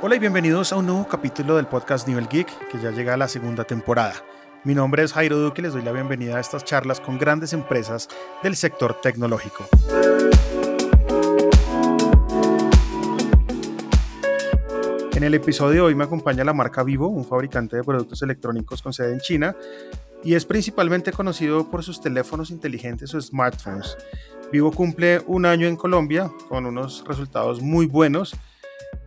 Hola y bienvenidos a un nuevo capítulo del podcast Nivel Geek que ya llega a la segunda temporada. Mi nombre es Jairo Duque y les doy la bienvenida a estas charlas con grandes empresas del sector tecnológico. En el episodio de hoy me acompaña la marca Vivo, un fabricante de productos electrónicos con sede en China y es principalmente conocido por sus teléfonos inteligentes o smartphones. Vivo cumple un año en Colombia con unos resultados muy buenos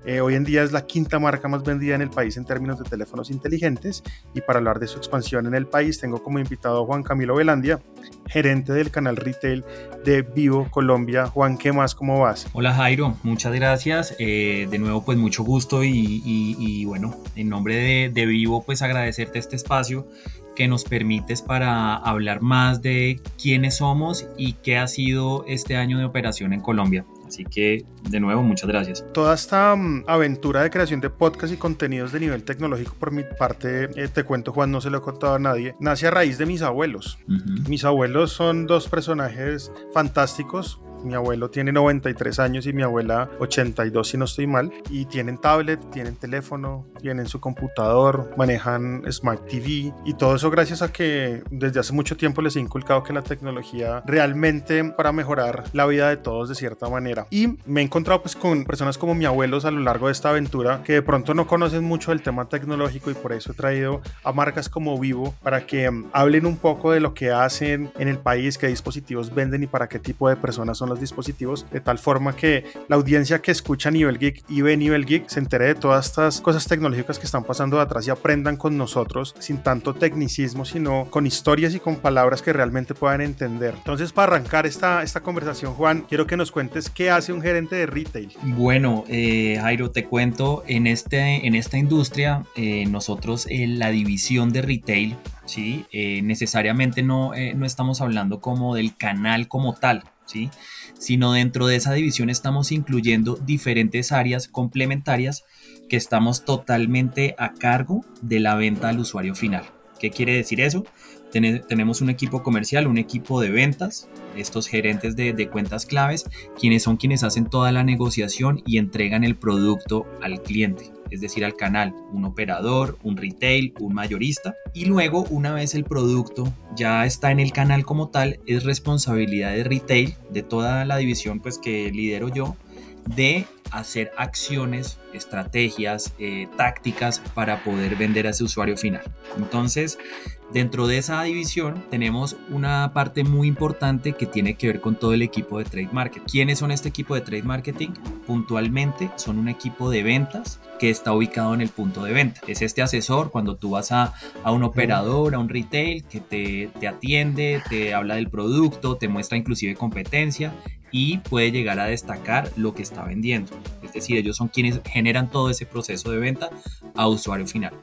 eh, hoy en día es la quinta marca más vendida en el país en términos de teléfonos inteligentes y para hablar de su expansión en el país tengo como invitado a Juan Camilo Velandia, gerente del canal retail de Vivo Colombia. Juan, ¿qué más? ¿Cómo vas? Hola Jairo, muchas gracias. Eh, de nuevo pues mucho gusto y, bueno, en nombre de, de Vivo pues agradecerte este espacio que nos permites para hablar más de quiénes somos y qué ha sido este año de operación en Colombia. Así que, de nuevo, muchas gracias. Toda esta mm, aventura de creación de podcast y contenidos de nivel tecnológico, por mi parte, eh, te cuento, Juan, no se lo he contado a nadie, nace a raíz de mis abuelos. Mis abuelos son dos personajes fantásticos, mi abuelo tiene 93 años y mi abuela 82 si no estoy mal. Y tienen tablet, tienen teléfono, tienen su computador, manejan Smart TV y todo eso gracias a que desde hace mucho tiempo les he inculcado que la tecnología realmente para mejorar la vida de todos de cierta manera. Y me he encontrado pues con personas como mi abuelos a lo largo de esta aventura que de pronto no conocen mucho del tema tecnológico y por eso he traído a marcas como Vivo para que mm, hablen un poco de lo que hacen en el país, qué dispositivos venden y para qué tipo de personas son los dispositivos, de tal forma que la audiencia que escucha Nivel Geek y ve Nivel Geek se entere de todas estas cosas tecnológicas que están pasando de atrás y aprendan con nosotros sin tanto tecnicismo, sino con historias y con palabras que realmente puedan entender. Entonces, para arrancar esta, esta conversación, Juan, quiero que nos cuentes qué hace un gerente de retail. Bueno, eh, Jairo, te cuento, en, este, en esta industria, eh, nosotros en la división de retail, ¿sí? Eh, necesariamente no, no estamos hablando como del canal como tal, ¿sí? Sino dentro de esa división estamos incluyendo diferentes áreas complementarias que estamos totalmente a cargo de la venta al usuario final. ¿Qué quiere decir eso? tenemos un equipo comercial, un equipo de ventas, estos gerentes de, cuentas claves, quienes son quienes hacen toda la negociación y entregan el producto al cliente es decir, al canal, un operador, un retail, un mayorista. Y luego, una vez el producto ya está en el canal como tal, es responsabilidad de retail, de toda la división pues que lidero yo, de hacer acciones, estrategias, eh, tácticas para poder vender a ese usuario final. Entonces, Dentro de esa división tenemos una parte muy importante que tiene que ver con todo el equipo de trade marketing. ¿Quiénes son este equipo de trade marketing? Puntualmente son un equipo de ventas que está ubicado en el punto de venta. Es este asesor cuando tú vas a, un operador, a un retail que te, te atiende, te habla del producto, te muestra inclusive competencia y puede llegar a destacar lo que está vendiendo. Es decir, ellos son quienes generan todo ese proceso de venta a usuario final.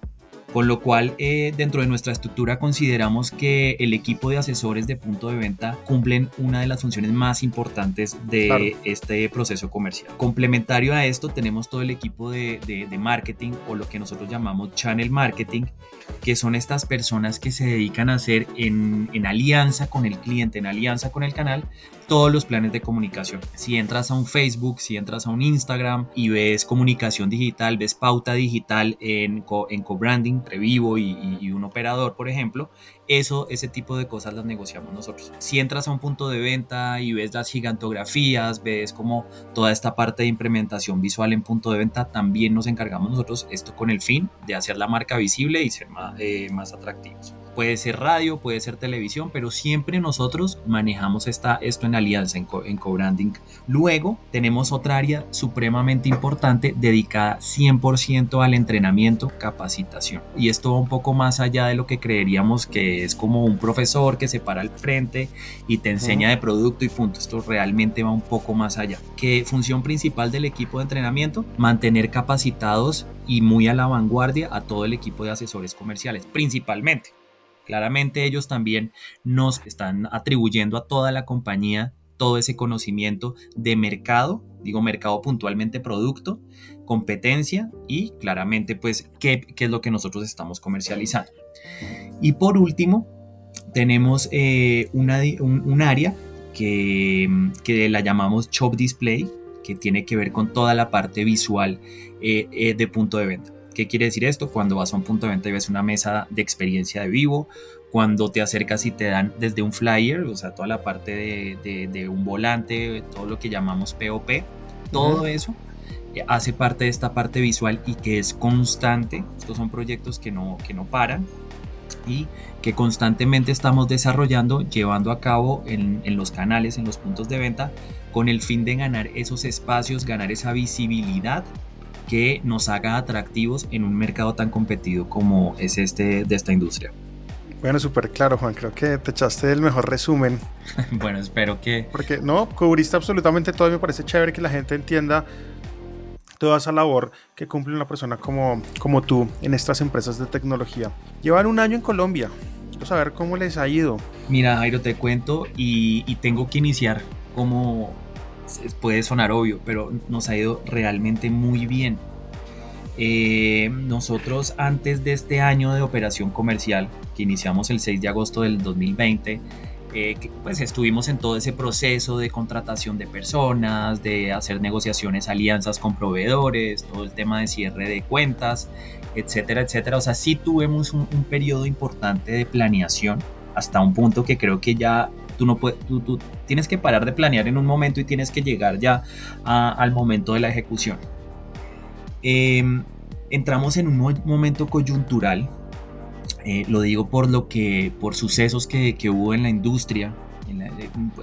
Con lo cual, eh, dentro de nuestra estructura consideramos que el equipo de asesores de punto de venta cumplen una de las funciones más importantes de este proceso comercial. Complementario a esto, tenemos todo el equipo de, de, marketing o lo que nosotros llamamos channel marketing, que son estas personas que se dedican a hacer en, en alianza con el cliente, en alianza con el canal, todos los planes de comunicación. Si entras a un Facebook, si entras a un Instagram y ves comunicación digital, ves pauta digital en, en co-branding entre Vivo y, un operador, por ejemplo, eso, ese tipo de cosas las negociamos nosotros. Si entras a un punto de venta y ves las gigantografías, ves como toda esta parte de implementación visual en punto de venta, también nos encargamos nosotros esto con el fin de hacer la marca visible y ser más, eh, más atractivos puede ser radio, puede ser televisión, pero siempre nosotros manejamos esta, esto en alianza, en, co-branding. Luego tenemos otra área supremamente importante dedicada 100% al entrenamiento, capacitación. Y esto va un poco más allá de lo que creeríamos que es como un profesor que se para al frente y te enseña de producto y punto. Esto realmente va un poco más allá. ¿Qué función principal del equipo de entrenamiento? Mantener capacitados y muy a la vanguardia a todo el equipo de asesores comerciales, principalmente. Claramente ellos también nos están atribuyendo a toda la compañía todo ese conocimiento de mercado, digo mercado puntualmente producto, competencia y claramente pues qué, es lo que nosotros estamos comercializando. Y por último, tenemos eh, un, área que, la llamamos Shop Display, que tiene que ver con toda la parte visual eh, de punto de venta. ¿Qué quiere decir esto? Cuando vas a un punto de venta y ves una mesa de experiencia de vivo, cuando te acercas y te dan desde un flyer, o sea, toda la parte de, un volante, todo lo que llamamos POP, todo eso eh, hace parte de esta parte visual y que es constante. Estos son proyectos que no, que no paran y que constantemente estamos desarrollando, llevando a cabo en, en los canales, en los puntos de venta, con el fin de ganar esos espacios, ganar esa visibilidad que nos haga atractivos en un mercado tan competido como es este de esta industria. Bueno, súper claro, Juan. Creo que te echaste el mejor resumen. bueno, espero que... Porque no, cubriste absolutamente todo me parece chévere que la gente entienda toda esa labor que cumple una persona como, como tú en estas empresas de tecnología. Llevan un año en Colombia. Quiero saber cómo les ha ido. Mira, Jairo, te cuento y, y tengo que iniciar como puede sonar obvio, pero nos ha ido realmente muy bien. Eh, nosotros antes de este año de operación comercial, que iniciamos el 6 de agosto del 2020, eh, pues estuvimos en todo ese proceso de contratación de personas, de hacer negociaciones, alianzas con proveedores, todo el tema de cierre de cuentas, etcétera, etcétera. O sea, sí tuvimos un, un periodo importante de planeación hasta un punto que creo que ya Tú, no puedes, tú, tienes que parar de planear en un momento y tienes que llegar ya al momento de la ejecución. Em, entramos en un momento coyuntural, eh, lo digo por, lo que, por sucesos que, que hubo en la industria,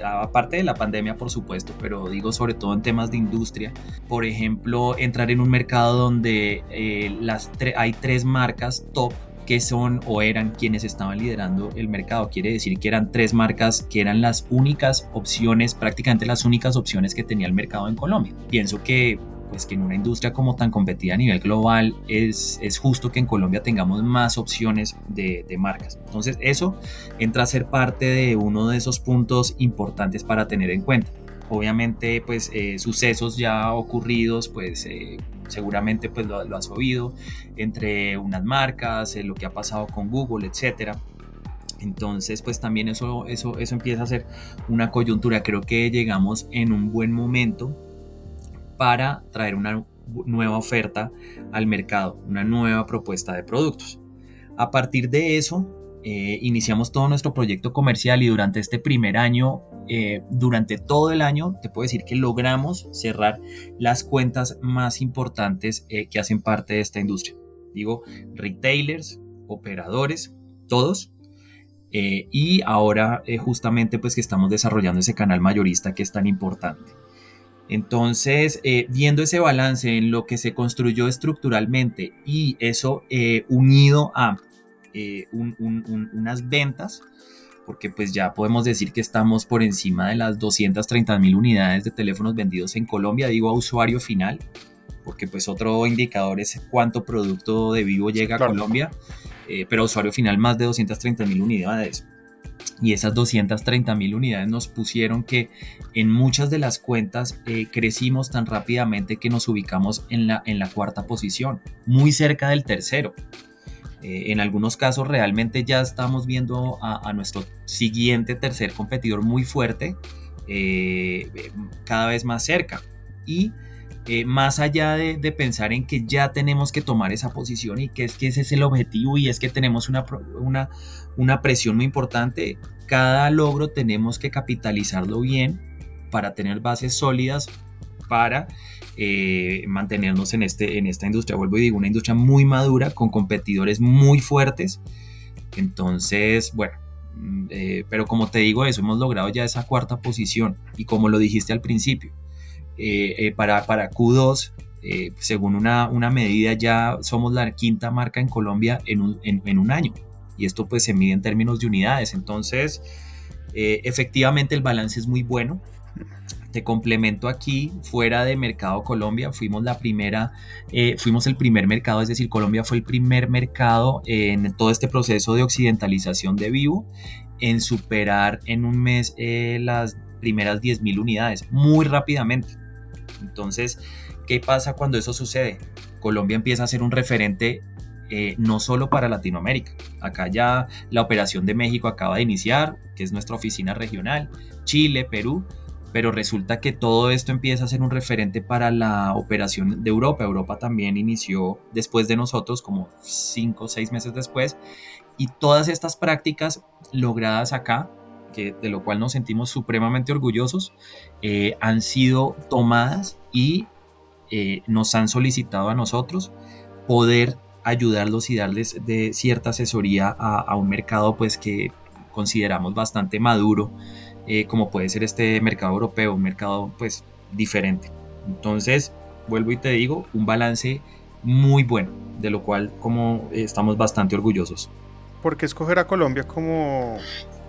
aparte de la pandemia por supuesto, pero digo sobre todo en temas de industria. Por ejemplo, entrar en un mercado donde eh, las hay tres marcas top que son o eran quienes estaban liderando el mercado. Quiere decir que eran tres marcas que eran las únicas opciones, prácticamente las únicas opciones que tenía el mercado en Colombia. Pienso que pues que en una industria como tan competida a nivel global es, es justo que en Colombia tengamos más opciones de, de, marcas. Entonces eso entra a ser parte de uno de esos puntos importantes para tener en cuenta. Obviamente pues eh, sucesos ya ocurridos pues eh, seguramente pues lo, has oído, entre unas marcas, eh, lo que ha pasado con Google, etcétera. Entonces, pues también eso, eso, eso empieza a ser una coyuntura. Creo que llegamos en un buen momento para traer una nueva oferta al mercado, una nueva propuesta de productos. A partir de eso, eh, iniciamos todo nuestro proyecto comercial y durante este primer año, eh, durante todo el año, te puedo decir que logramos cerrar las cuentas más importantes eh, que hacen parte de esta industria. Digo, retailers, operadores, todos. y ahora justamente pues que estamos desarrollando ese canal mayorista que es tan importante. Entonces, viendo ese balance en lo que se construyó estructuralmente y eso unido a eh, unas ventas, porque pues ya podemos decir que estamos por encima de las 230 mil unidades de teléfonos vendidos en Colombia, digo a usuario final, porque pues otro indicador es cuánto producto de vivo llega a Colombia, eh, pero a usuario final más de 230 mil unidades. Y esas 230 mil unidades nos pusieron que en muchas de las cuentas eh, crecimos tan rápidamente que nos ubicamos en la, en la cuarta posición, muy cerca del tercero. Eh, en algunos casos realmente ya estamos viendo a, nuestro siguiente tercer competidor muy fuerte eh, cada vez más cerca. Y eh, más allá de, pensar en que ya tenemos que tomar esa posición y que es que ese es el objetivo y es que tenemos una, una, una presión muy importante, cada logro tenemos que capitalizarlo bien para tener bases sólidas para eh, mantenernos en, este, en esta industria. Vuelvo y digo, una industria muy madura, con competidores muy fuertes. Entonces, bueno, mm, eh, pero como te digo eso, hemos logrado ya esa cuarta posición y como lo dijiste al principio, eh, para, para Q2, según una, una, medida, ya somos la quinta marca en Colombia en un, en un año y esto pues se mide en términos de unidades. Entonces, efectivamente el balance es muy bueno. Te complemento aquí, fuera de Mercado Colombia, fuimos la primera, eh, fuimos el primer mercado, es decir, Colombia fue el primer mercado en todo este proceso de occidentalización de Vivo en superar en un mes eh, las primeras 10.000 unidades, muy rápidamente. Entonces, ¿qué pasa cuando eso sucede? Colombia empieza a ser un referente eh, no solo para Latinoamérica. Acá ya la operación de México acaba de iniciar, que es nuestra oficina regional, Chile, Perú, pero resulta que todo esto empieza a ser un referente para la operación de Europa. Europa también inició después de nosotros, como cinco o seis meses después, y todas estas prácticas logradas acá, que, de lo cual nos sentimos supremamente orgullosos, eh, han sido tomadas y eh, nos han solicitado a nosotros poder ayudarlos y darles de cierta asesoría a, a un mercado pues que consideramos bastante maduro eh, como puede ser este mercado europeo, un mercado pues diferente. Entonces, vuelvo y te digo, un balance muy bueno, de lo cual como estamos bastante orgullosos. ¿Por qué escoger a Colombia como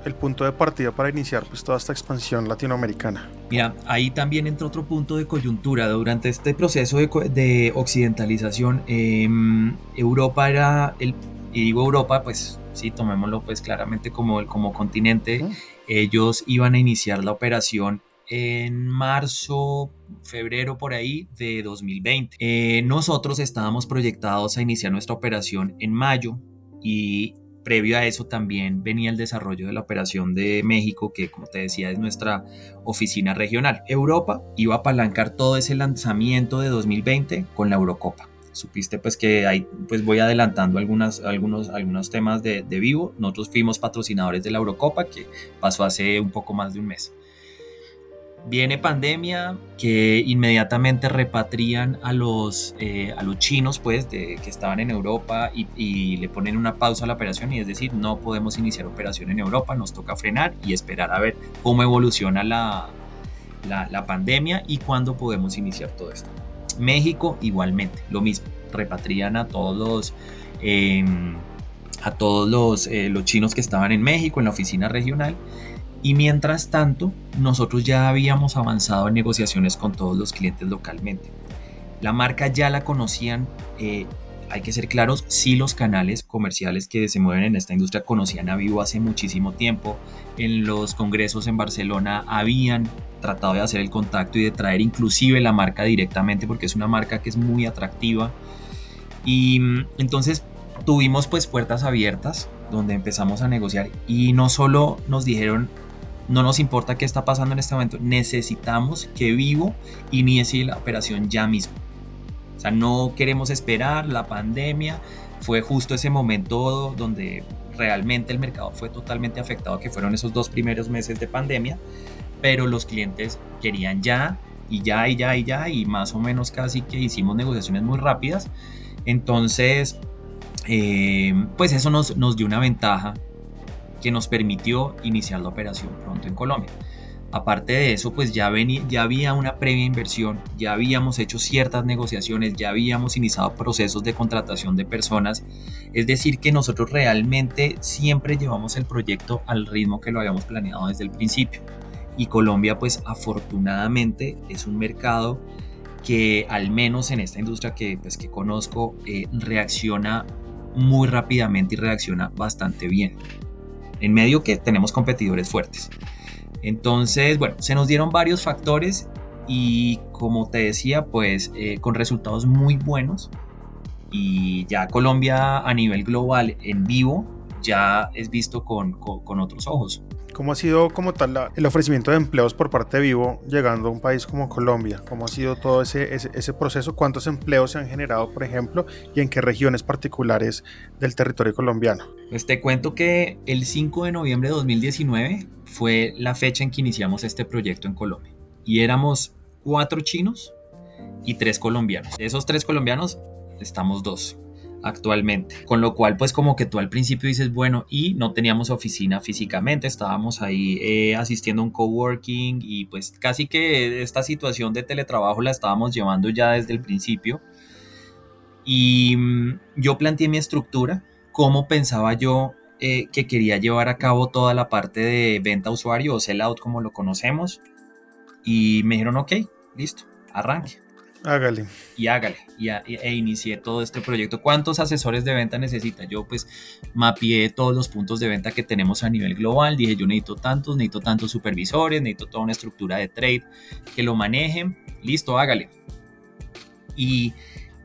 el punto de partida para iniciar pues toda esta expansión latinoamericana? Mira, ahí también entra otro punto de coyuntura. Durante este proceso de, occidentalización, em, Europa era el, y digo Europa, pues sí, tomémoslo pues claramente como, como continente, ellos iban a iniciar la operación en marzo, febrero por ahí de 2020. Eh, nosotros estábamos proyectados a iniciar nuestra operación en mayo y previo a eso también venía el desarrollo de la operación de México, que como te decía es nuestra oficina regional. Europa iba a apalancar todo ese lanzamiento de 2020 con la Eurocopa supiste pues que ahí pues voy adelantando algunas, algunos, algunos temas de, de, vivo. Nosotros fuimos patrocinadores de la Eurocopa que pasó hace un poco más de un mes. Viene pandemia que inmediatamente repatrian a los, eh, a los chinos pues de, que estaban en Europa y, le ponen una pausa a la operación y es decir, no podemos iniciar operación en Europa, nos toca frenar y esperar a ver cómo evoluciona la, la, la pandemia y cuándo podemos iniciar todo esto. México igualmente, lo mismo, repatrian a todos los, em, a todos los, eh, los chinos que estaban en México, en la oficina regional. Y mientras tanto, nosotros ya habíamos avanzado en negociaciones con todos los clientes localmente. La marca ya la conocían eh, hay que ser claros, sí los canales comerciales que se mueven en esta industria conocían a Vivo hace muchísimo tiempo. En los congresos en Barcelona habían tratado de hacer el contacto y de traer inclusive la marca directamente porque es una marca que es muy atractiva. Y mm, entonces tuvimos pues puertas abiertas donde empezamos a negociar y no solo nos dijeron no nos importa qué está pasando en este momento, necesitamos que Vivo inicie la operación ya mismo. O sea, no queremos esperar la pandemia. Fue justo ese momento donde realmente el mercado fue totalmente afectado, que fueron esos dos primeros meses de pandemia, pero los clientes querían ya y ya y ya y ya y más o menos casi que hicimos negociaciones muy rápidas. Entonces, eh, pues eso nos, nos dio una ventaja que nos permitió iniciar la operación pronto en Colombia. Aparte de eso, pues ya, venía, ya había una previa inversión, ya habíamos hecho ciertas negociaciones, ya habíamos iniciado procesos de contratación de personas. Es decir, que nosotros realmente siempre llevamos el proyecto al ritmo que lo habíamos planeado desde el principio. Y Colombia, pues afortunadamente, es un mercado que al menos en esta industria que, pues, que conozco, eh, reacciona muy rápidamente y reacciona bastante bien. En medio que tenemos competidores fuertes. Entonces, bueno, se nos dieron varios factores y como te decía, pues eh, con resultados muy buenos. Y ya Colombia a nivel global en vivo ya es visto con, con otros ojos. ¿Cómo ha sido como tal el ofrecimiento de empleos por parte de Vivo llegando a un país como Colombia? ¿Cómo ha sido todo ese, ese, proceso? ¿Cuántos empleos se han generado, por ejemplo, y en qué regiones particulares del territorio colombiano? Pues te cuento que el 5 de noviembre de 2019 fue la fecha en que iniciamos este proyecto en Colombia. Y éramos cuatro chinos y tres colombianos. De esos tres colombianos estamos dos actualmente. Con lo cual, pues como que tú al principio dices, bueno, y no teníamos oficina físicamente, estábamos ahí eh, asistiendo a un coworking y pues casi que esta situación de teletrabajo la estábamos llevando ya desde el principio. Y mm, yo planteé mi estructura, cómo pensaba yo eh, que quería llevar a cabo toda la parte de venta usuario o sell out como lo conocemos. Y me dijeron, ok, listo, arranque. Hágale. Y hágale. Y, e inicié todo este proyecto. ¿Cuántos asesores de venta necesita? Yo pues mapeé todos los puntos de venta que tenemos a nivel global. Dije, yo necesito tantos, necesito tantos supervisores, necesito toda una estructura de trade que lo manejen. Listo, hágale. Y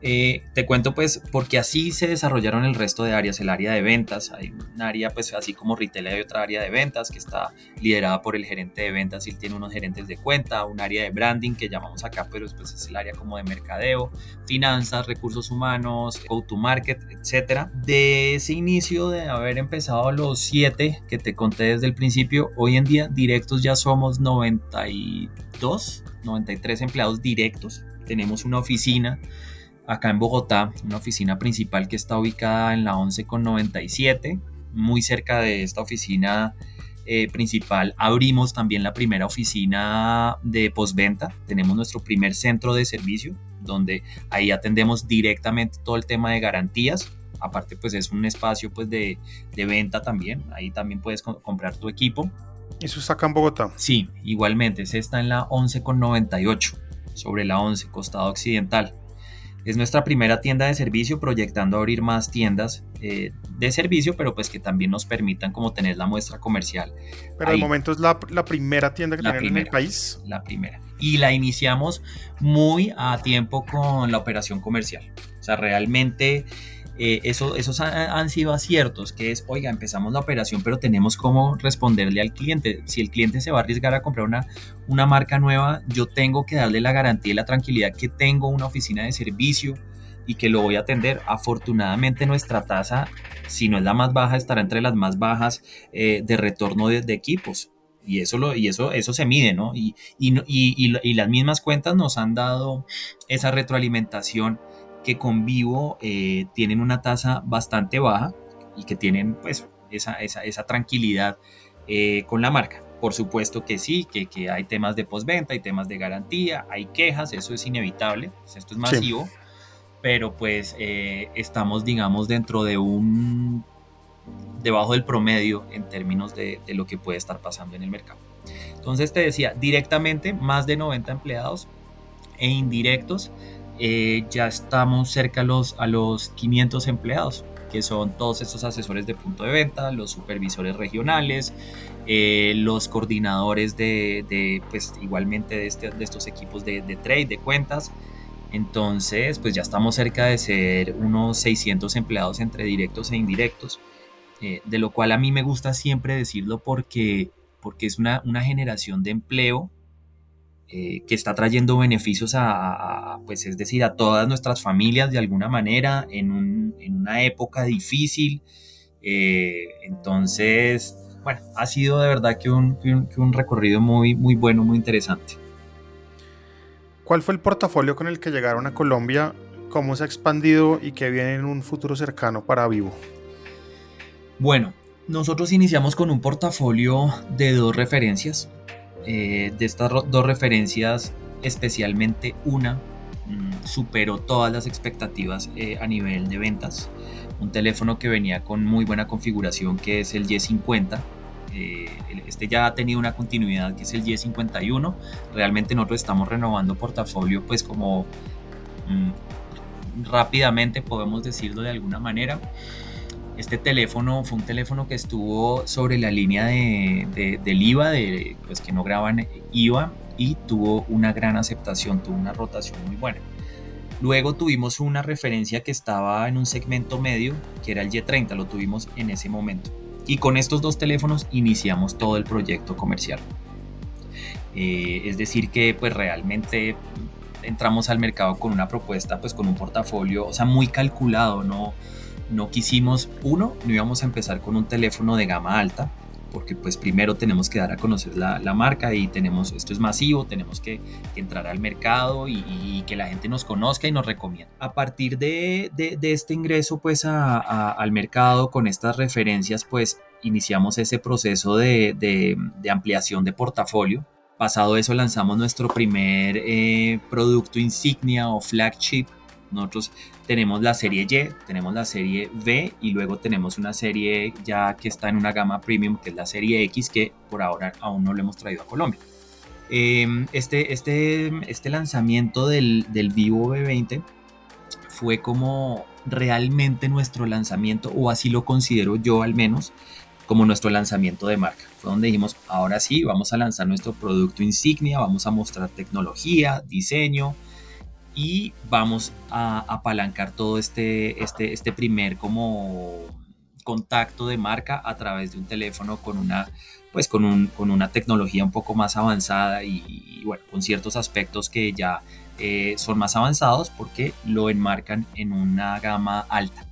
Eh, te cuento pues porque así se desarrollaron el resto de áreas, el área de ventas, hay un área pues así como retail hay otra área de ventas que está liderada por el gerente de ventas. Y él tiene unos gerentes de cuenta, un área de branding que llamamos acá pero después es el área como de mercadeo, finanzas, recursos humanos, go to market, etcétera. De ese inicio de haber empezado los siete que te conté desde el principio, hoy en día directos ya somos 92, 93 empleados directos, tenemos una oficina acá en Bogotá, una oficina principal que está ubicada en la 11 con 97, muy cerca de esta oficina eh, principal. Abrimos también la primera oficina de postventa, tenemos nuestro primer centro de servicio, donde ahí atendemos directamente todo el tema de garantías. Aparte, pues es un espacio pues de, de venta también. Ahí también puedes comprar tu equipo. ¿Eso está acá en Bogotá? Sí, igualmente. Se está en la 11 con 98, sobre la 11, costado occidental. Es nuestra primera tienda de servicio, proyectando abrir más tiendas eh, de servicio, pero pues que también nos permitan como tener la muestra comercial. Pero de momento es la, primera tienda que tienen en el país. La primera. Y la iniciamos muy a tiempo con la operación comercial. O sea, realmente eh, eso, esos han, sido aciertos, que es, oiga, empezamos la operación, pero tenemos cómo responderle al cliente. Si el cliente se va a arriesgar a comprar una, una marca nueva, yo tengo que darle la garantía y la tranquilidad que tengo una oficina de servicio y que lo voy a atender. Afortunadamente nuestra tasa, si no es la más baja, estará entre las más bajas eh, de retorno de, equipos. Y eso, y eso, eso se mide, ¿no? Y, y, y, las mismas cuentas nos han dado esa retroalimentación que con Vivo eh, tienen una tasa bastante baja y que tienen pues esa, esa, tranquilidad eh, con la marca. Por supuesto que sí, que, que, hay temas de postventa, hay temas de garantía, hay quejas, eso es inevitable, pues, esto es masivo, pero pues eh, estamos digamos dentro de un debajo del promedio en términos de, de lo que puede estar pasando en el mercado. Entonces te decía, directamente más de 90 empleados e indirectos eh, ya estamos cerca a los, a los 500 empleados, que son todos estos asesores de punto de venta, los supervisores regionales, eh, los coordinadores de, pues igualmente de, este, de estos equipos de, trade, de cuentas. Entonces, pues ya estamos cerca de ser unos 600 empleados entre directos e indirectos, eh, de lo cual a mí me gusta siempre decirlo porque, porque es una, una generación de empleo eh, que está trayendo beneficios a, pues es decir, a todas nuestras familias de alguna manera en, una época difícil. Eh, entonces, bueno, ha sido de verdad que un, recorrido muy, muy bueno, muy interesante. ¿Cuál fue el portafolio con el que llegaron a Colombia? ¿Cómo se ha expandido y qué viene en un futuro cercano para Vivo? Bueno, nosotros iniciamos con un portafolio de dos referencias. Eh, de estas dos referencias, especialmente una mm, superó todas las expectativas eh, a nivel de ventas. Un teléfono que venía con muy buena configuración que es el Y50. Eh, este ya ha tenido una continuidad que es el Y51. Realmente nosotros estamos renovando portafolio pues como mm, rápidamente podemos decirlo de alguna manera. Este teléfono fue un teléfono que estuvo sobre la línea de, del IVA, de, pues que no graban IVA, y tuvo una gran aceptación, tuvo una rotación muy buena. Luego tuvimos una referencia que estaba en un segmento medio, que era el Y30, lo tuvimos en ese momento. Y con estos dos teléfonos iniciamos todo el proyecto comercial. Eh, es decir, que pues realmente entramos al mercado con una propuesta, pues con un portafolio, o sea, muy calculado, no, no quisimos, uno, no íbamos a empezar con un teléfono de gama alta, porque pues primero tenemos que dar a conocer la, marca y tenemos, esto es masivo, tenemos que, entrar al mercado y, que la gente nos conozca y nos recomienda. A partir de, este ingreso pues al mercado con estas referencias pues iniciamos ese proceso de, ampliación de portafolio. Pasado eso lanzamos nuestro primer eh, producto insignia o flagship nosotros tenemos la serie Y, tenemos la serie V y luego tenemos una serie ya que está en una gama premium que es la serie X que por ahora aún no lo hemos traído a Colombia. Em, este, este, este lanzamiento del, del Vivo V20 fue como realmente nuestro lanzamiento, o así lo considero yo al menos, como nuestro lanzamiento de marca. Fue donde dijimos, ahora sí, vamos a lanzar nuestro producto insignia, vamos a mostrar tecnología, diseño, y vamos a apalancar todo este, este, este primer como contacto de marca a través de un teléfono con una pues con, un, con una tecnología un poco más avanzada y, bueno con ciertos aspectos que ya eh, son más avanzados porque lo enmarcan en una gama alta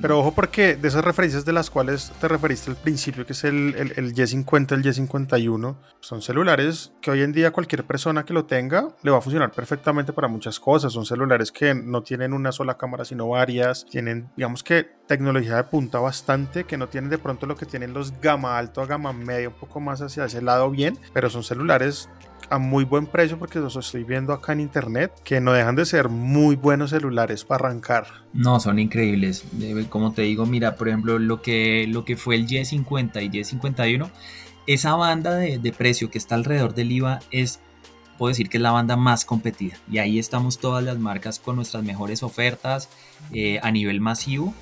pero ojo porque de esas referencias de las cuales te referiste al principio, que es el, el, el, Y50, el Y51, son celulares que hoy en día cualquier persona que lo tenga le va a funcionar perfectamente para muchas cosas. Son celulares que no tienen una sola cámara, sino varias. Tienen, digamos que, tecnología de punta bastante, que no tienen de pronto lo que tienen los gama alto a gama media, un poco más hacia ese lado bien, pero son celulares a muy buen precio porque los estoy viendo acá en internet que no dejan de ser muy buenos celulares para arrancar. No, son increíbles. Como te digo, mira, por ejemplo, lo que, lo que fue el Y50 y Y51, esa banda de, precio que está alrededor del IVA es puedo decir que es la banda más competida. Y ahí estamos todas las marcas con nuestras mejores ofertas eh, a nivel masivo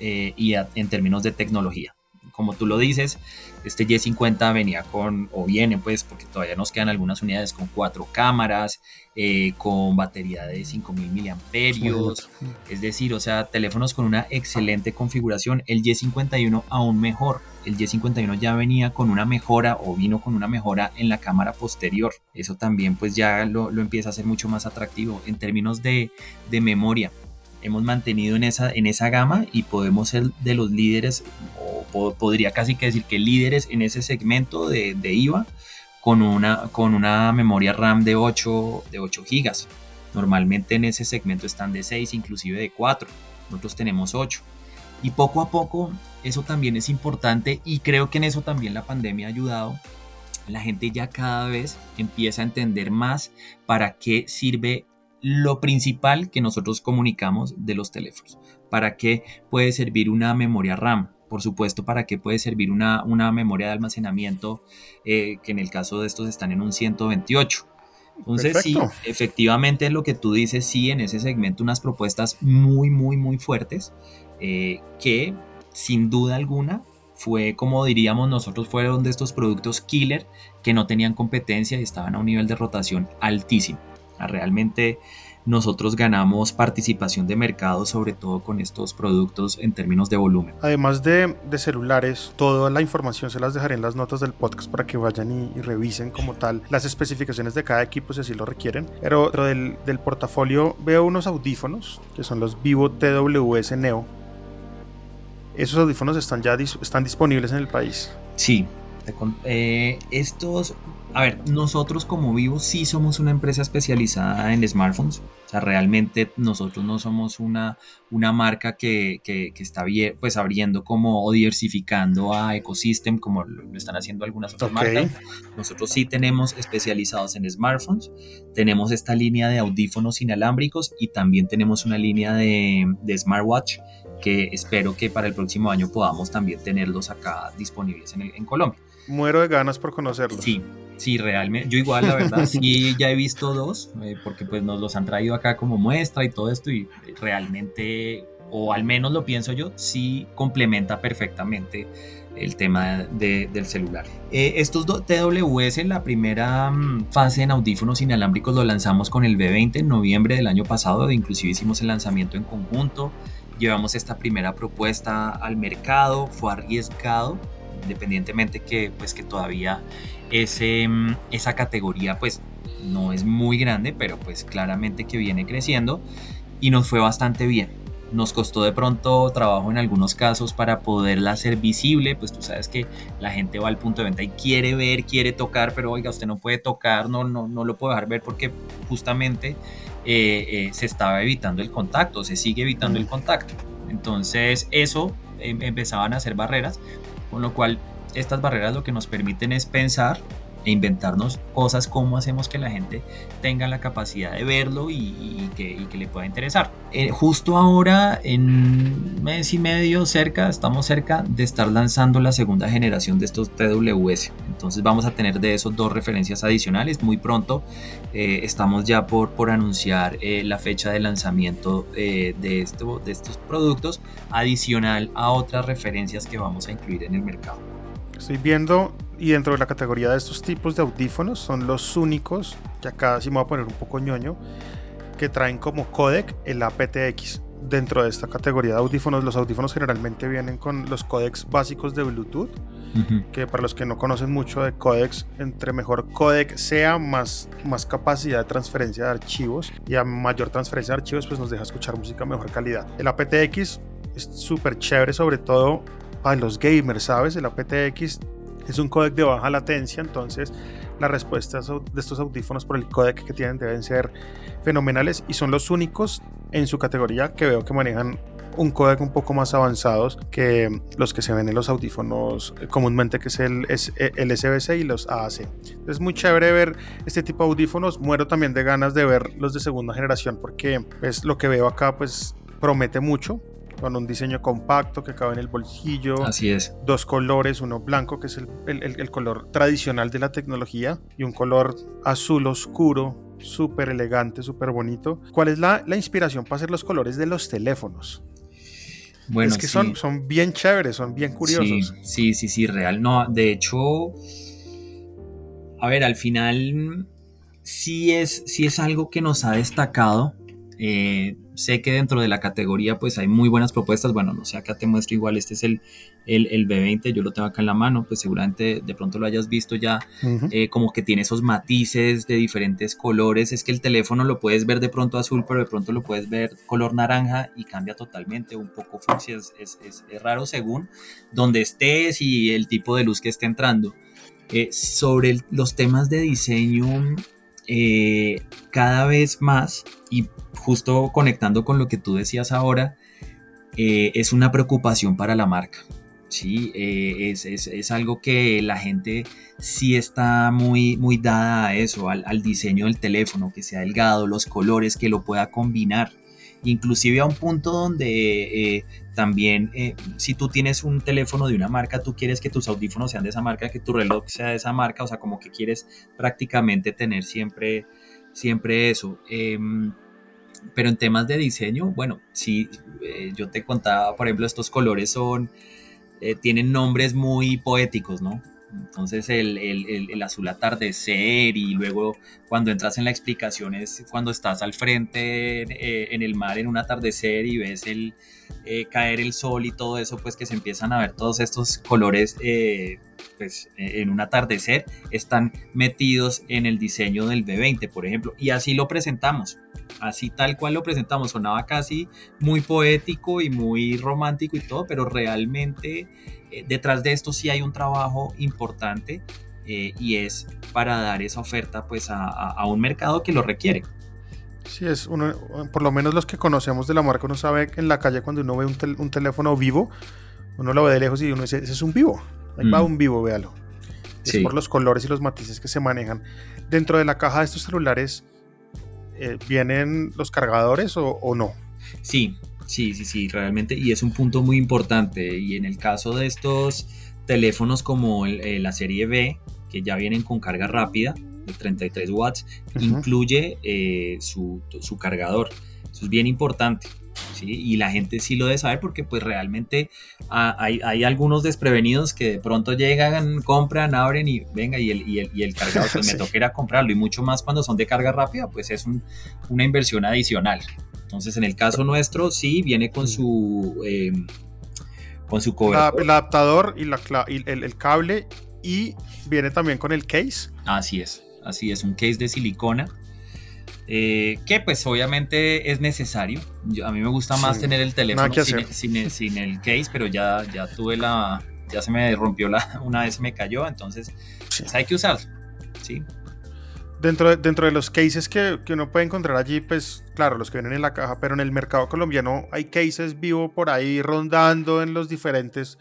eh, y en términos de tecnología como tú lo dices, este Y50 venía con, o viene pues, porque todavía nos quedan algunas unidades con cuatro cámaras, eh, con batería de 5000 miliamperios, es decir, o sea, teléfonos con una excelente configuración. El Y51 aún mejor. El Y51 ya venía con una mejora o vino con una mejora en la cámara posterior. Eso también pues ya lo, empieza a hacer mucho más atractivo en términos de, de memoria hemos mantenido en esa, en esa gama y podemos ser de los líderes, o podría casi que decir que líderes en ese segmento de, de IVA con una, con una memoria RAM de 8, de 8 gigas. Normalmente en ese segmento están de 6, inclusive de 4. Nosotros tenemos 8. Y poco a poco eso también es importante y creo que en eso también la pandemia ha ayudado. La gente ya cada vez empieza a entender más para qué sirve lo principal que nosotros comunicamos de los teléfonos. ¿Para qué puede servir una memoria RAM? Por supuesto, ¿para qué puede servir una, una memoria de almacenamiento eh, que en el caso de estos están en un 128? Entonces, sí, efectivamente lo que tú dices, sí, en ese segmento unas propuestas muy, muy, muy fuertes eh, que sin duda alguna fue, como diríamos nosotros, fueron de estos productos killer que no tenían competencia y estaban a un nivel de rotación altísimo. Realmente nosotros ganamos participación de mercado, sobre todo con estos productos en términos de volumen. Además de, celulares, toda la información se las dejaré en las notas del podcast para que vayan y, revisen como tal las especificaciones de cada equipo si así lo requieren. Pero dentro del, del portafolio veo unos audífonos que son los Vivo TWS Neo. Esos audífonos están ya están disponibles en el país. Sí, eh, estos a ver, nosotros como Vivo sí somos una empresa especializada en smartphones. O sea, realmente nosotros no somos una, una marca que, que, está bien, pues abriendo como o diversificando a ecosystem como lo, están haciendo algunas otras marcas. Nosotros sí tenemos especializados en smartphones, tenemos esta línea de audífonos inalámbricos y también tenemos una línea de, de smartwatch que espero que para el próximo año podamos también tenerlos acá disponibles en, en Colombia. Muero de ganas por conocerlos. Sí, Sí, realmente. Yo igual, la verdad, sí, ya he visto dos, eh, porque pues nos los han traído acá como muestra y todo esto y realmente, o al menos lo pienso yo, sí complementa perfectamente el tema del celular. Eh, estos dos TWS, la primera mm, fase en audífonos inalámbricos lo lanzamos con el B20 en noviembre del año pasado, inclusive hicimos el lanzamiento en conjunto, llevamos esta primera propuesta al mercado, fue arriesgado, independientemente que pues que todavía ese, mm, esa categoría pues no es muy grande, pero pues claramente que viene creciendo y nos fue bastante bien. Nos costó de pronto trabajo en algunos casos para poderla hacer visible, pues tú sabes que la gente va al punto de venta y quiere ver, quiere tocar, pero oiga, usted no puede tocar, no, no, no lo puede dejar ver porque justamente eh, eh, se estaba evitando el contacto, se sigue evitando el contacto. Entonces eso em, empezaban a ser barreras, con lo cual estas barreras lo que nos permiten es pensar e inventarnos cosas, cómo hacemos que la gente tenga la capacidad de verlo y, que, le pueda interesar. Eh, justo ahora, en mes y medio cerca, estamos cerca de estar lanzando la segunda generación de estos TWS. Entonces vamos a tener de esos dos referencias adicionales. Muy pronto eh, estamos ya por, por anunciar eh, la fecha de lanzamiento de, esto, de estos productos adicional a otras referencias que vamos a incluir en el mercado. Estoy viendo y dentro de la categoría de estos tipos de audífonos son los únicos, que acá sí me voy a poner un poco ñoño, que traen como codec el aptX dentro de esta categoría de audífonos. Los audífonos generalmente vienen con los codecs básicos de Bluetooth, que para los que no conocen mucho de codecs, entre mejor codec sea, más, más capacidad de transferencia de archivos y a mayor transferencia de archivos, pues nos deja escuchar música de mejor calidad. El aptX es súper chévere, sobre todo para los gamers, ¿sabes? El aptX es un codec de baja latencia, entonces las respuestas de estos audífonos por el codec que tienen deben ser fenomenales y son los únicos en su categoría que veo que manejan un codec un poco más avanzados que los que se ven en los audífonos comúnmente que es el, SBC y los AAC. Es muy chévere ver este tipo de audífonos. Muero también de ganas de ver los de segunda generación porque pues lo que veo acá pues promete mucho con un diseño compacto que cabe en el bolsillo. Así es. Dos colores, uno blanco, que es el, el, el color tradicional de la tecnología, y un color azul oscuro, súper elegante, súper bonito. ¿Cuál es la, la, inspiración para hacer los colores de los teléfonos? Bueno, es que son, son bien chéveres, son bien curiosos. Sí, sí, sí, real. No, de hecho, a ver, al final sí es, sí es algo que nos ha destacado. Eh, sé que dentro de la categoría pues hay muy buenas propuestas. Bueno, no sé, acá te muestro igual, este es el, el, B20, yo lo tengo acá en la mano, pues seguramente de pronto lo hayas visto ya, eh, como que tiene esos matices de diferentes colores. Es que el teléfono lo puedes ver de pronto azul, pero de pronto lo puedes ver color naranja y cambia totalmente, un poco fucsia, es, es, es, raro según donde estés y el tipo de luz que esté entrando. Eh, sobre los temas de diseño, eh, cada vez más, y justo conectando con lo que tú decías ahora, eh, es una preocupación para la marca. Sí, eh, es, algo que la gente sí está muy, muy dada a eso, al, diseño del teléfono, que sea delgado, los colores, que lo pueda combinar. Inclusive a un punto donde también si tú tienes un teléfono de una marca, tú quieres que tus audífonos sean de esa marca, que tu reloj sea de esa marca, o sea, como que quieres prácticamente tener siempre, siempre eso. Em, pero en temas de diseño, bueno, sí, eh, yo te contaba, por ejemplo, estos colores son, eh, tienen nombres muy poéticos, ¿no? Entonces el, el, el, azul atardecer y luego cuando entras en la explicación es cuando estás al frente eh, en el mar en un atardecer y ves el caer el sol y todo eso, pues que se empiezan a ver todos estos colores pues, en un atardecer, están metidos en el diseño del B20, por ejemplo, y así lo presentamos así tal cual lo presentamos, sonaba casi muy poético y muy romántico y todo, pero realmente eh, detrás de esto sí hay un trabajo importante eh, y es para dar esa oferta pues a, un mercado que lo requiere. Sí, es uno, por lo menos los que conocemos de la marca, uno sabe que en la calle cuando uno ve un, teléfono vivo, uno lo ve de lejos y uno dice, ese es un vivo, ahí va mm. un vivo, véalo. Es por los colores y los matices que se manejan. Dentro de la caja de estos celulares, eh, ¿vienen los cargadores o, no? Sí, sí, sí, sí, realmente, y es un punto muy importante. Y en el caso de estos teléfonos como eh, la serie B, que ya vienen con carga rápida de 33 watts, incluye eh, su, su cargador. Eso es bien importante. Y la gente sí lo debe saber porque pues realmente ah, hay, hay, algunos desprevenidos que de pronto llegan, compran, abren y venga, y el, y el, y el cargador, pues me toca ir a comprarlo y mucho más cuando son de carga rápida, pues es una inversión adicional. Entonces en el caso nuestro sí viene con su... Eh, con su cobertor. el adaptador y, la, el, el cable y viene también con el case. Así es, así es, un case de silicona eh, que pues obviamente es necesario. a mí me gusta más tener el teléfono sin, sin, el case, pero ya, ya tuve la, ya se me rompió la, una vez me cayó, entonces pues, hay que usarlo, ¿sí? Dentro de, dentro de los cases que, que, uno puede encontrar allí, pues claro, los que vienen en la caja, pero en el mercado colombiano hay cases vivo por ahí rondando en los diferentes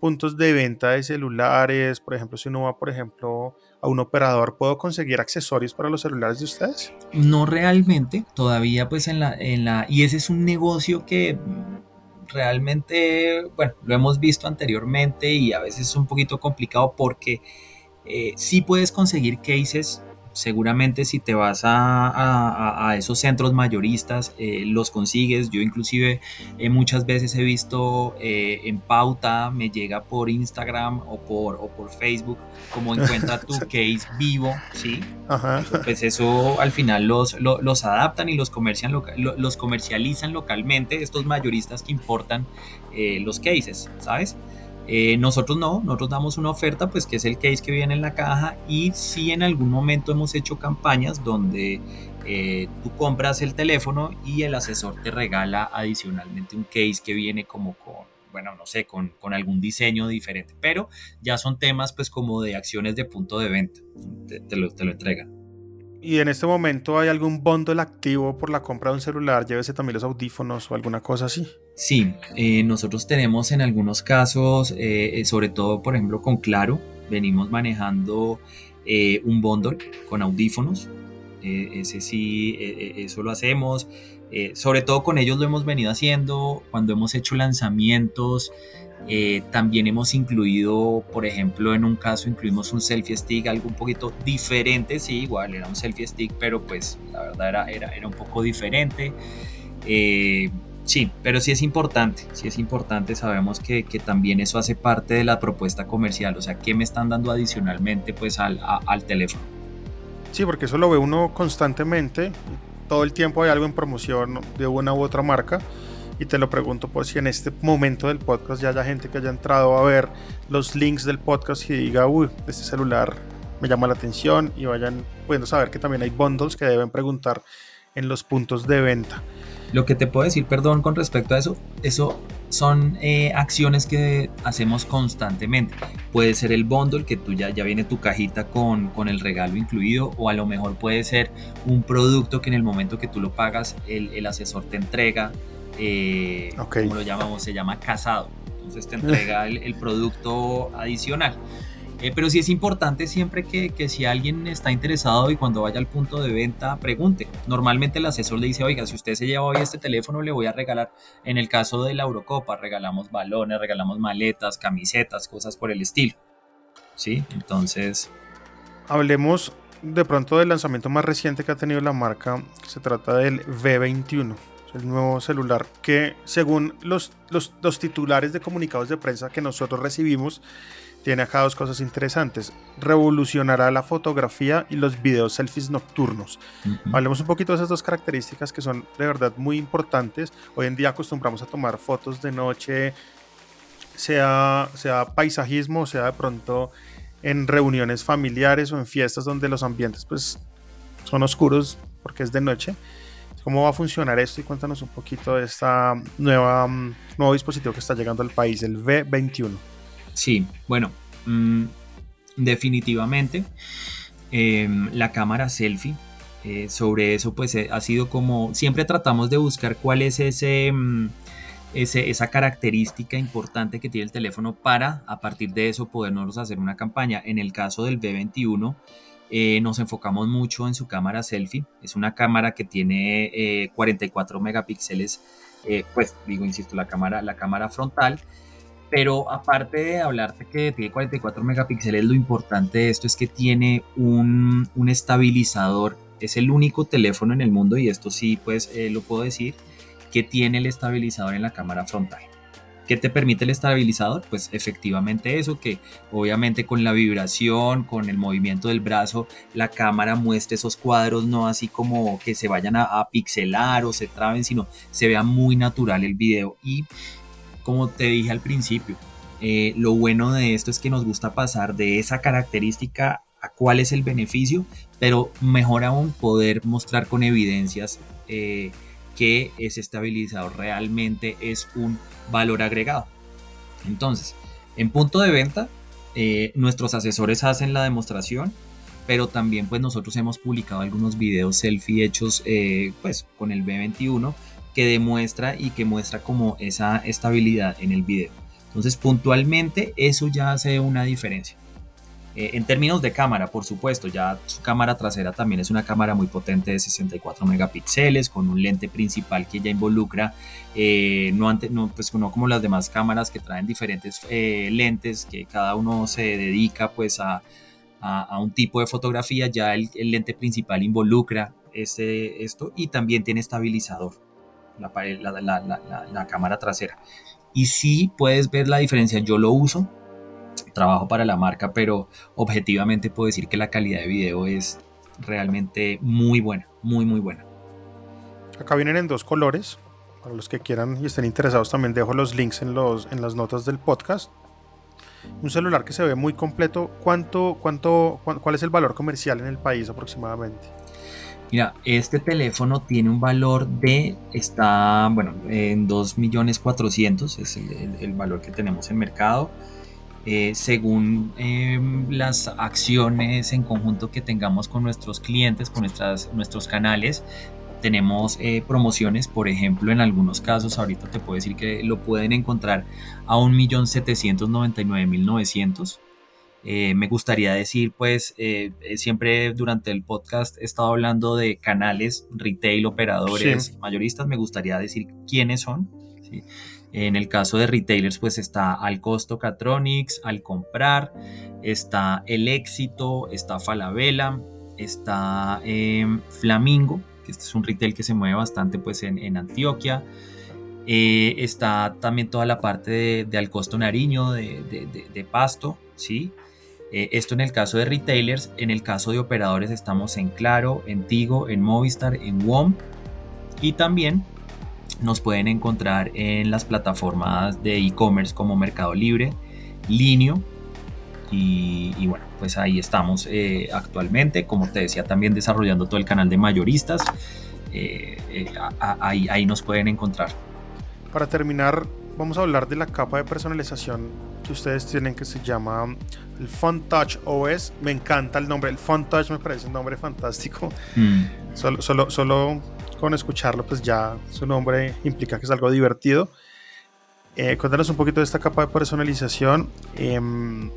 puntos de venta de celulares. Por ejemplo, si uno va, por ejemplo, a un operador, ¿puedo conseguir accesorios para los celulares de ustedes? No realmente, todavía pues en la, en la, y ese es un negocio que realmente, bueno, lo hemos visto anteriormente y a veces es un poquito complicado porque eh, sí puedes conseguir cases seguramente si te vas a, esos centros mayoristas, eh, los consigues. Yo inclusive eh, muchas veces he visto eh, en pauta, me llega por Instagram o por, o por Facebook, como encuentra tu case vivo, ¿sí? Pues eso al final los, los, adaptan y los, comercian los comercializan localmente, estos mayoristas que importan los cases, ¿sabes? Eh, nosotros no, nosotros damos una oferta, pues que es el case que viene en la caja y si en algún momento hemos hecho campañas donde eh, tú compras el teléfono y el asesor te regala adicionalmente un case que viene como con, bueno, no sé, con, con algún diseño diferente, pero ya son temas pues como de acciones de punto de venta, te, lo, te lo entregan. ¿Y en este momento hay algún bundle activo por la compra de un celular? Llévese también los audífonos o alguna cosa así. Sí, eh, nosotros tenemos en algunos casos, eh, sobre todo por ejemplo con Claro, venimos manejando eh, un bundle con audífonos. ese sí, eso lo hacemos. sobre todo con ellos lo hemos venido haciendo cuando hemos hecho lanzamientos. También hemos incluido, por ejemplo, en un caso incluimos un selfie stick, algo un poquito diferente, sí, igual era un selfie stick, pero pues la verdad era, era, era un poco diferente. Sí, pero sí es importante, sí es importante, sabemos que, también eso hace parte de la propuesta comercial, o sea, ¿qué me están dando adicionalmente pues al, al teléfono? Sí, porque eso lo ve uno constantemente, todo el tiempo hay algo en promoción de una u otra marca y te lo pregunto por si en este momento del podcast ya haya gente que haya entrado a ver los links del podcast y diga, uy, este celular me llama la atención y vayan pudiendo saber que también hay bundles que deben preguntar en los puntos de venta. Lo que te puedo decir, perdón, con respecto a eso, eso son eh, acciones que hacemos constantemente. Puede ser el bundle, que tú ya, ya viene tu cajita con, con el regalo incluido, o a lo mejor puede ser un producto que en el momento que tú lo pagas, el, el asesor te entrega, eh, como lo llamamos, se llama casado. Entonces te entrega el, el producto adicional. Eh, pero sí es importante siempre que, que, si alguien está interesado y cuando vaya al punto de venta pregunte. Normalmente el asesor le dice, oiga, si usted se lleva hoy este teléfono le voy a regalar, en el caso de la Eurocopa, regalamos balones, regalamos maletas, camisetas, cosas por el estilo. ¿Sí? Entonces... Hablemos de pronto del lanzamiento más reciente que ha tenido la marca, que se trata del V21 el nuevo celular que según los, los, los, titulares de comunicados de prensa que nosotros recibimos tiene acá dos cosas interesantes. Revolucionará la fotografía y los videos selfies nocturnos. Hablemos un poquito de esas dos características que son de verdad muy importantes. Hoy en día acostumbramos a tomar fotos de noche, sea, sea paisajismo, sea de pronto en reuniones familiares o en fiestas donde los ambientes pues son oscuros porque es de noche. ¿Cómo va a funcionar esto? Y cuéntanos un poquito de este mm, nuevo dispositivo que está llegando al país, el V21. Sí, bueno, mm, definitivamente em, la cámara selfie. Eh, sobre eso pues eh, ha sido como siempre tratamos de buscar cuál es ese, mm, ese, esa característica importante que tiene el teléfono para a partir de eso podernos hacer una campaña en el caso del B21 eh, nos enfocamos mucho en su cámara selfie es una cámara que tiene 44 megapíxeles pues digo insisto la cámara la cámara frontal pero aparte de hablarte que tiene 44 megapíxeles, lo importante de esto es que tiene un, un estabilizador. Es el único teléfono en el mundo, y esto sí, pues eh, lo puedo decir, que tiene el estabilizador en la cámara frontal. ¿Qué te permite el estabilizar? Pues efectivamente eso, que obviamente con la vibración, con el movimiento del brazo, la cámara muestre esos cuadros no así como que se vayan a, a pixelar o se traben, sino se vea muy natural el video. Y como te dije al principio, eh, lo bueno de esto es que nos gusta pasar de esa característica a cuál es el beneficio, pero mejor aún poder mostrar con evidencias eh, que ese estabilizador realmente es un valor agregado. Entonces, en punto de venta, eh, nuestros asesores hacen la demostración, pero también pues nosotros hemos publicado algunos videos selfie hechos pues con el B21 que demuestra y que muestra como esa estabilidad en el video. Entonces puntualmente eso ya hace una diferencia. Eh, en términos de cámara, por supuesto, ya su cámara trasera también es una cámara muy potente de 64 megapíxeles con un lente principal que ya involucra, eh, no, ante, no, pues, no como las demás cámaras que traen diferentes eh, lentes que cada uno se dedica pues a, a, un tipo de fotografía, ya el, lente principal involucra este, esto y también tiene estabilizador, la, la, la, cámara trasera. Y sí puedes ver la diferencia, yo lo uso, trabajo para la marca, pero objetivamente puedo decir que la calidad de video es realmente muy buena, muy, muy buena. Acá vienen en dos colores. Para los que quieran y estén interesados, también dejo los links en, los, en las notas del podcast un celular que se ve muy completo, ¿cuánto, cuánto, cuál es el valor comercial en el país aproximadamente? Mira, este teléfono tiene un valor de, está, bueno, en 2.400.000, es el, valor que tenemos en mercado. Eh, según em, las acciones en conjunto que tengamos con nuestros clientes, con nuestras, nuestros canales, tenemos eh, promociones, por ejemplo, en algunos casos, ahorita te puedo decir que lo pueden encontrar a 1.799.900. Eh, me gustaría decir, pues, eh, siempre durante el podcast he estado hablando de canales, retail, operadores, mayoristas. Me gustaría decir quiénes son. En el caso de retailers, pues está Al Costo Catronics, Al Comprar, está El Éxito, está Falabella, está Flamingo, este es un retail que se mueve bastante pues en, Antioquia. Eh, está también toda la parte de, de Alcosto Nariño, de, Pasto, ¿sí? Eh, esto en el caso de retailers, en el caso de operadores estamos en Claro, en Tigo, en Movistar, en WOM y también nos pueden encontrar en las plataformas de e-commerce como Mercado Libre, Linio y, bueno, pues ahí estamos eh, actualmente, como te decía, también desarrollando todo el canal de mayoristas. Eh, eh, ahí, ahí nos pueden encontrar. Para terminar, vamos a hablar de la capa de personalización que ustedes tienen que se llama el Font Touch OS. Me encanta el nombre, el Font Touch me parece un nombre fantástico. Mm. Solo, solo, solo con escucharlo, pues ya su nombre implica que es algo divertido. cuéntanos un poquito de esta capa de personalización. Em,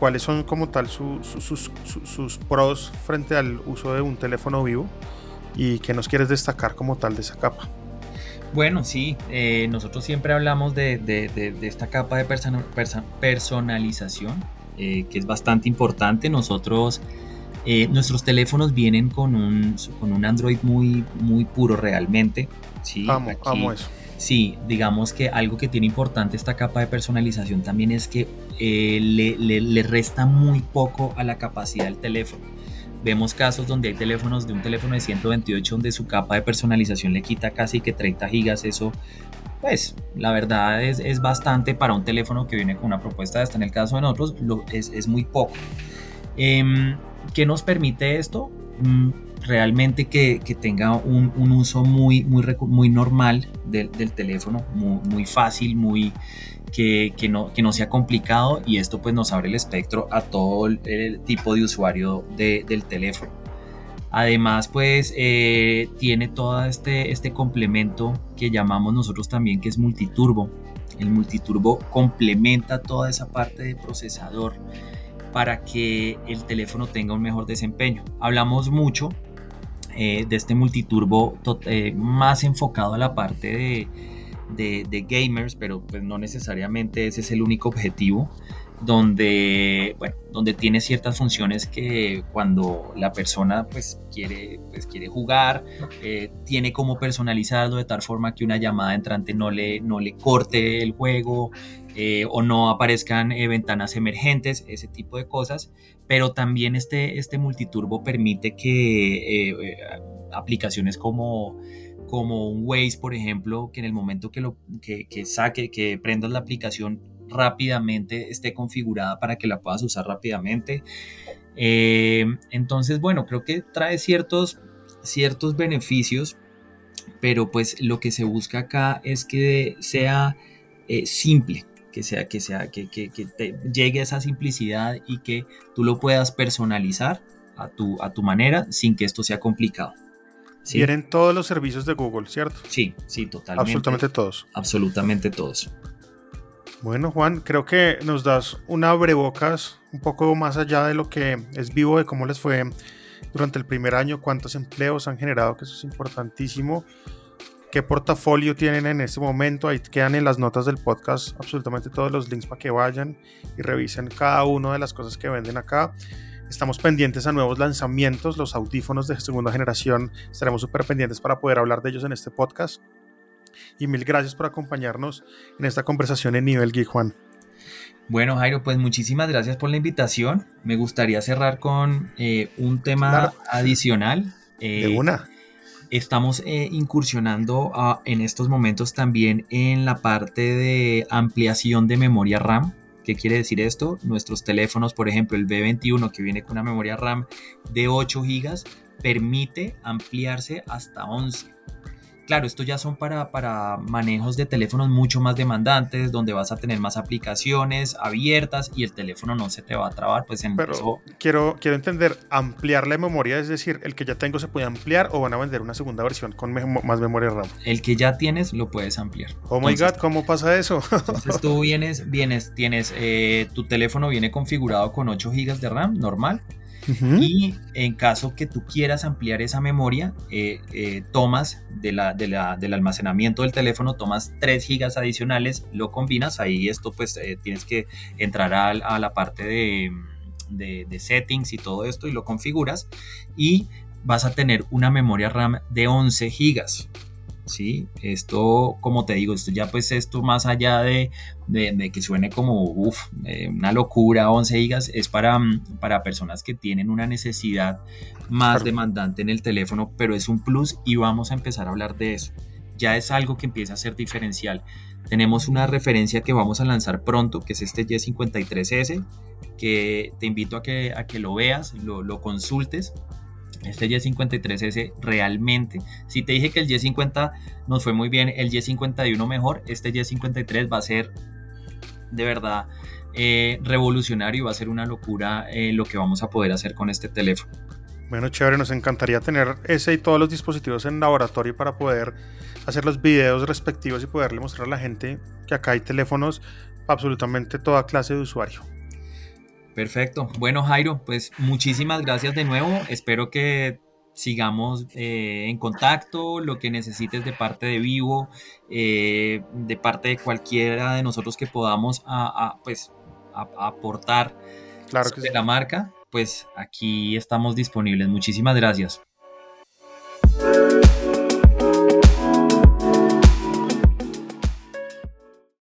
cuáles son como tal sus, pros frente al uso de un teléfono vivo y qué nos quieres destacar como tal de esa capa. Bueno, sí, eh, nosotros siempre hablamos de, esta capa de personalización, eh, que es bastante importante. Nosotros, eh, nuestros teléfonos vienen con un, con un Android muy, muy puro realmente. Sí, amo, amo eso. Sí, digamos que algo que tiene importante esta capa de personalización también es que eh, le, resta muy poco a la capacidad del teléfono. Vemos casos donde hay teléfonos de un teléfono de 128 donde su capa de personalización le quita casi que 30 gigas. Eso, pues, la verdad es, bastante para un teléfono que viene con una propuesta de esta. En el caso de nosotros, lo, es, muy poco. Em, ¿Qué nos permite esto? Mm, realmente que, tenga un, uso muy, muy, muy normal del, teléfono, muy, fácil, muy, que, no, que no sea complicado y esto pues nos abre el espectro a todo el, tipo de usuario del teléfono. Además, pues eh, tiene todo este, este complemento que llamamos nosotros también que es multiturbo. El multiturbo complementa toda esa parte de procesador para que el teléfono tenga un mejor desempeño. Hablamos mucho eh, de este multiturbo eh, más enfocado a la parte de, gamers, pero pues no necesariamente ese es el único objetivo donde, bueno, donde tiene ciertas funciones que cuando la persona pues quiere, pues, quiere jugar, eh, tiene como personalizarlo de tal forma que una llamada entrante no le, no le corte el juego o no aparezcan ventanas emergentes, ese tipo de cosas. Pero también este, este multiturbo permite que eh, eh, aplicaciones como, como un Waze, por ejemplo, que en el momento que, lo, que, saque, que prendas la aplicación rápidamente esté configurada para que la puedas usar rápidamente. Eh, entonces, bueno, creo que trae ciertos, ciertos beneficios, pero pues lo que se busca acá es que sea simple, que sea, que sea, que, que, que te llegue a esa simplicidad y que tú lo puedas personalizar a tu, a tu manera sin que esto sea complicado. ¿sí? Vienen todos los servicios de Google, ¿cierto? Sí, sí, totalmente. Absolutamente todos. Absolutamente todos. Bueno, Juan, creo que nos das un abrebocas un poco más allá de lo que es vivo, de cómo les fue durante el primer año, cuántos empleos han generado, que eso es importantísimo qué portafolio tienen en este momento. Ahí quedan en las notas del podcast absolutamente todos los links para que vayan y revisen cada una de las cosas que venden acá. Estamos pendientes a nuevos lanzamientos, los audífonos de segunda generación. Estaremos súper pendientes para poder hablar de ellos en este podcast. Y mil gracias por acompañarnos en esta conversación en Nivel Geek, Juan. Bueno, Jairo, pues muchísimas gracias por la invitación. Me gustaría cerrar con eh, un tema adicional. de eh, una. Estamos eh, incursionando en estos momentos también en la parte de ampliación de memoria RAM. ¿Qué quiere decir esto? Nuestros teléfonos, por ejemplo, el B21 que viene con una memoria RAM de 8 GB, permite ampliarse hasta 11. Claro, esto ya son para, para manejos de teléfonos mucho más demandantes, donde vas a tener más aplicaciones abiertas y el teléfono no se te va a trabar. Pues en Pero quiero, quiero entender, ampliar la memoria, es decir, el que ya tengo se puede ampliar o van a vender una segunda versión con más memoria RAM. El que ya tienes lo puedes ampliar. Oh my god, ¿cómo pasa eso? entonces tú vienes, vienes, tienes, eh, tu teléfono viene configurado con 8 GB de RAM normal y en caso que tú quieras ampliar esa memoria, eh, eh, tomas de la, del almacenamiento del teléfono, tomas 3 gigas adicionales, lo combinas, ahí esto pues eh, tienes que entrar a, la parte de, de, settings y todo esto y lo configuras y vas a tener una memoria RAM de 11 gigas. ¿Sí? Esto, como te digo, esto ya pues esto más allá de, que suene como una locura, 11 gigas, es para, para personas que tienen una necesidad más demandante en el teléfono, pero es un plus y vamos a empezar a hablar de eso. Ya es algo que empieza a ser diferencial. Tenemos una referencia que vamos a lanzar pronto, que es este Y53S, que te invito a que, a que lo veas, lo, lo consultes este Y53S realmente, si te dije que el Y50 nos fue muy bien, el Y51 mejor, este Y53 va a ser de verdad eh, revolucionario, va a ser una locura eh, lo que vamos a poder hacer con este teléfono. Bueno, chévere, nos encantaría tener ese y todos los dispositivos en laboratorio para poder hacer los videos respectivos y poderle mostrar a la gente que acá hay teléfonos absolutamente toda clase de usuario. Perfecto. Bueno, Jairo, pues muchísimas gracias de nuevo. Espero que sigamos eh, en contacto, lo que necesites de parte de Vivo, eh, de parte de cualquiera de nosotros que podamos a, pues, aportar claro la marca, pues aquí estamos disponibles. Muchísimas gracias.